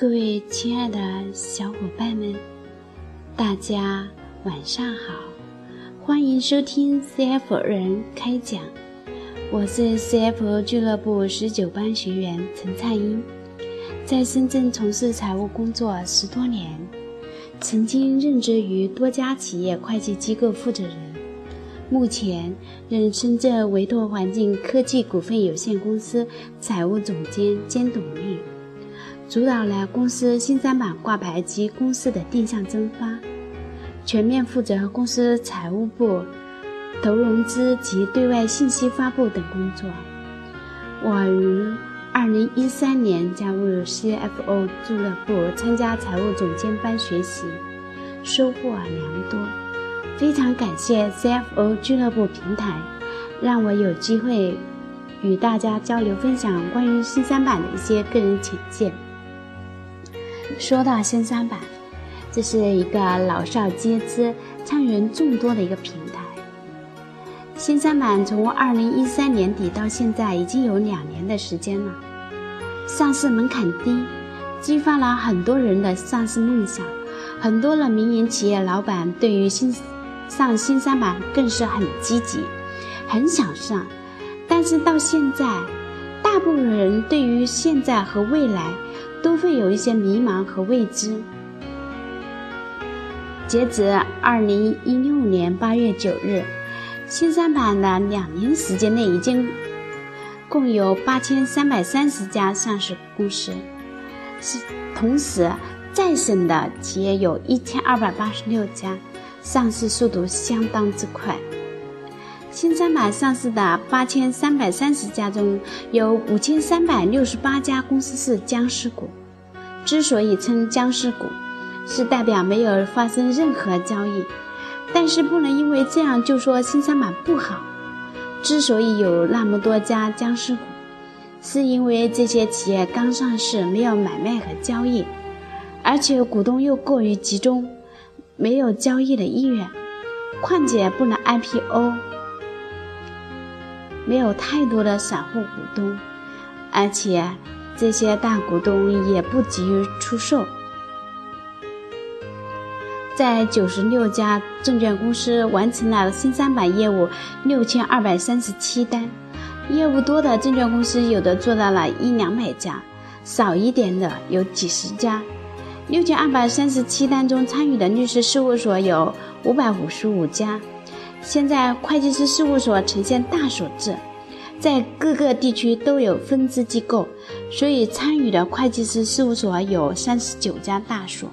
各位亲爱的小伙伴们，大家晚上好，欢迎收听 CF 人开讲。我是 CF 俱乐部十九班学员陈灿英，在深圳从事财务工作十多年，曾经任职于多家企业会计机构负责人，目前任深圳维拓环境科技股份有限公司财务总监兼董秘。主导了公司新三板挂牌及公司的定向增发，全面负责公司财务部、投融资及对外信息发布等工作。我于二零一三年加入 CFO 俱乐部，参加财务总监班学习，收获良多。非常感谢 CFO 俱乐部平台，让我有机会与大家交流分享关于新三板的一些个人浅见。说到新三板，这是一个老少皆知、参与人众多的一个平台。新三板从二零一三年底到现在已经有两年的时间了，上市门槛低，激发了很多人的上市梦想，很多的民营企业老板对于新上新三板更是很积极，很想上。但是到现在，大部分人对于现在和未来。都会有一些迷茫和未知。截止二零一六年八月九日，新三板的两年时间内已经共有八千三百三十家上市公司，是同时在审的企业有一千二百八十六家，上市速度相当之快。新三板上市的八千三百三十家中，有五千三百六十八家公司是僵尸股。之所以称僵尸股，是代表没有发生任何交易。但是不能因为这样就说新三板不好。之所以有那么多家僵尸股，是因为这些企业刚上市，没有买卖和交易，而且股东又过于集中，没有交易的意愿。况且不能 IPO。没有太多的散户股东，而且这些大股东也不急于出售。在九十六家证券公司完成了新三板业务六千二百三十七单，业务多的证券公司有的做到了一两百家，少一点的有几十家。六千二百三十七单中参与的律师事务所有五百五十五家。现在会计师事务所呈现大所制，在各个地区都有分支机构，所以参与的会计师事务所有三十九家大所。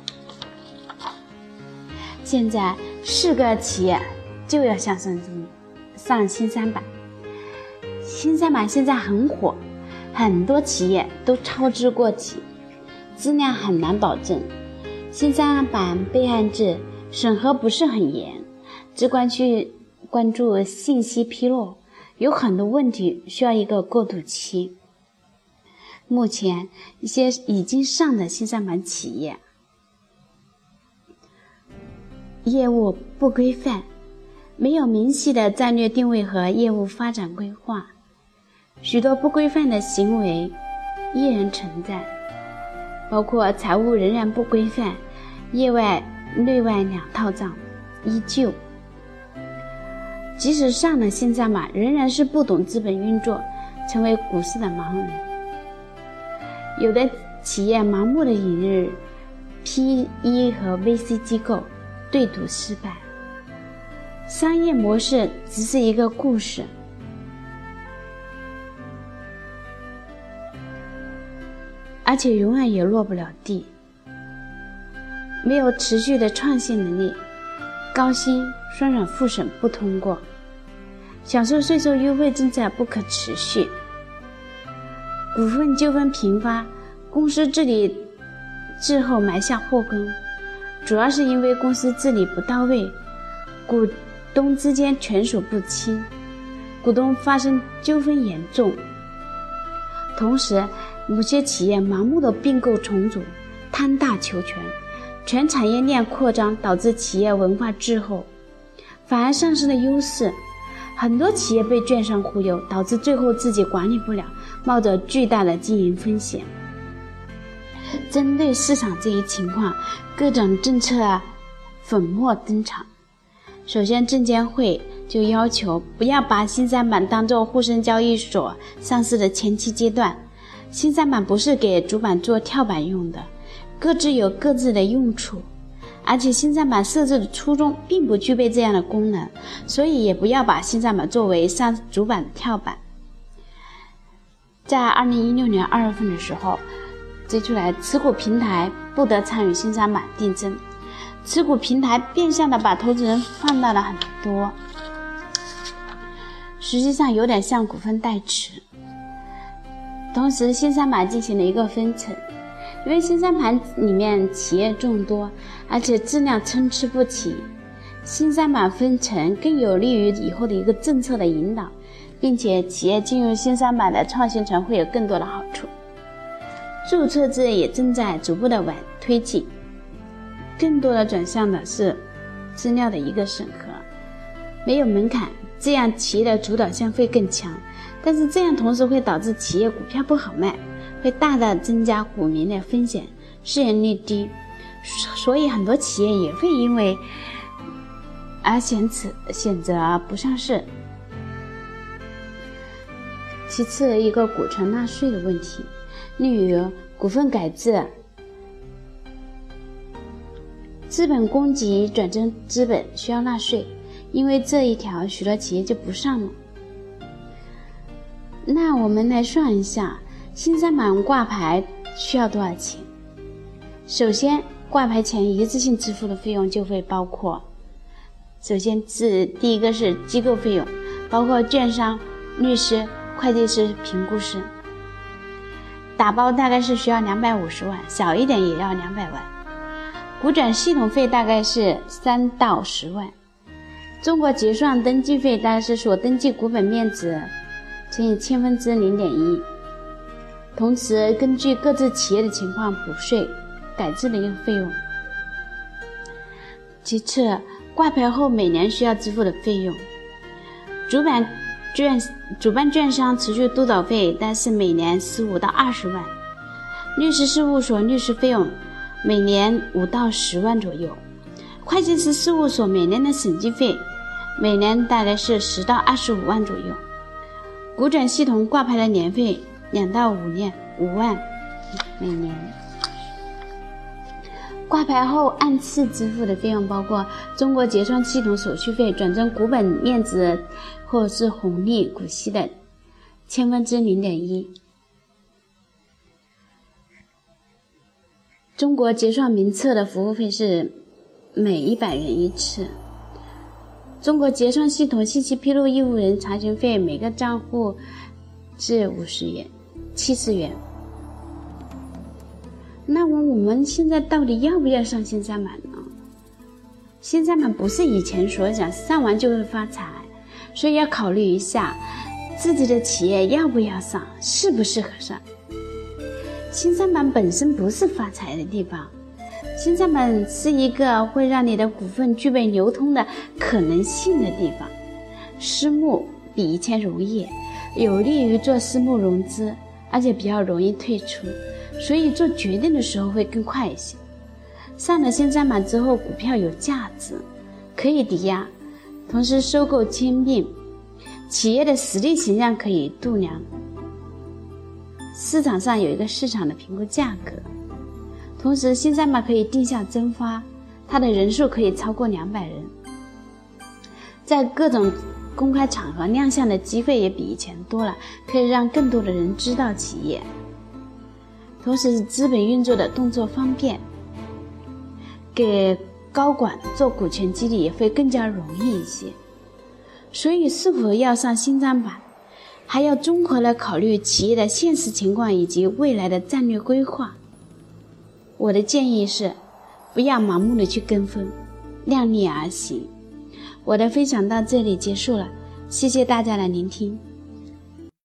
现在四个企业就要向上上上新三板，新三板现在很火，很多企业都操之过急，质量很难保证。新三板备案制审核不是很严。只管去关注信息披露，有很多问题需要一个过渡期。目前一些已经上的新三板企业，业务不规范，没有明晰的战略定位和业务发展规划，许多不规范的行为依然存在，包括财务仍然不规范，业外内外两套账依旧。即使上了新三板，仍然是不懂资本运作，成为股市的盲人。有的企业盲目的引入 PE 和 VC 机构，对赌失败。商业模式只是一个故事，而且永远也落不了地。没有持续的创新能力，高薪。双软复审不通过，享受税收优惠政策不可持续，股份纠纷频发，公司治理滞后埋下祸根，主要是因为公司治理不到位，股东之间权属不清，股东发生纠纷严重。同时，某些企业盲目的并购重组，贪大求全，全产业链扩张导致企业文化滞后。反而丧失了优势，很多企业被券商忽悠，导致最后自己管理不了，冒着巨大的经营风险。针对市场这一情况，各种政策啊粉墨登场。首先，证监会就要求不要把新三板当做沪深交易所上市的前期阶段。新三板不是给主板做跳板用的，各自有各自的用处。而且新三板设置的初衷并不具备这样的功能，所以也不要把新三板作为上主板的跳板。在二零一六年二月份的时候，提出来持股平台不得参与新三板定增。持股平台变相的把投资人放大了很多，实际上有点像股份代持。同时，新三板进行了一个分层，因为新三板里面企业众多，而且质量参差不齐，新三板分层更有利于以后的一个政策的引导，并且企业进入新三板的创新层会有更多的好处。注册制也正在逐步的往推进。更多的转向的是资料的一个审核，没有门槛，这样企业的主导性会更强。但是这样同时会导致企业股票不好卖，会大大增加股民的风险，市盈率低，所以很多企业也会因为而选此选择不上市。其次，一个股权纳税的问题，例如股份改制。资本公积转增资本需要纳税，因为这一条，许多企业就不上了。那我们来算一下，新三板挂牌需要多少钱？首先，挂牌前一次性支付的费用就会包括，首先是第一个是机构费用，包括券商、律师、会计师、评估师，打包大概是需要两百五十万，小一点也要两百万。股转系统费大概是三到十万，中国结算登记费大概是所登记股本面值乘以千分之零点一，同时根据各自企业的情况补税改制的一个费用。其次，挂牌后每年需要支付的费用，主板券主办券商持续督导费，但是每年十五到二十万，律师事务所律师费用。每年五到十万左右，会计师事务所每年的审计费，每年大概是十到二十五万左右。股转系统挂牌的年费两到五年五万每年。挂牌后按次支付的费用包括中国结算系统手续费、转正股本面值或是红利股息的千分之零点一。中国结算名册的服务费是每一百元一次。中国结算系统信息披露义务人查询费每个账户是五十元、七十元。那么我们现在到底要不要上新三板呢？新三板不是以前所讲上完就会发财，所以要考虑一下自己的企业要不要上，适不适合上。新三板本身不是发财的地方，新三板是一个会让你的股份具备流通的可能性的地方。私募比以前容易，有利于做私募融资，而且比较容易退出，所以做决定的时候会更快一些。上了新三板之后，股票有价值，可以抵押，同时收购兼并，企业的实力形象可以度量。市场上有一个市场的评估价格，同时新三板可以定向增发，它的人数可以超过两百人，在各种公开场合亮相的机会也比以前多了，可以让更多的人知道企业，同时资本运作的动作方便，给高管做股权激励也会更加容易一些，所以是否要上新三板？还要综合的考虑企业的现实情况以及未来的战略规划。我的建议是，不要盲目的去跟风，量力而行。我的分享到这里结束了，谢谢大家的聆听。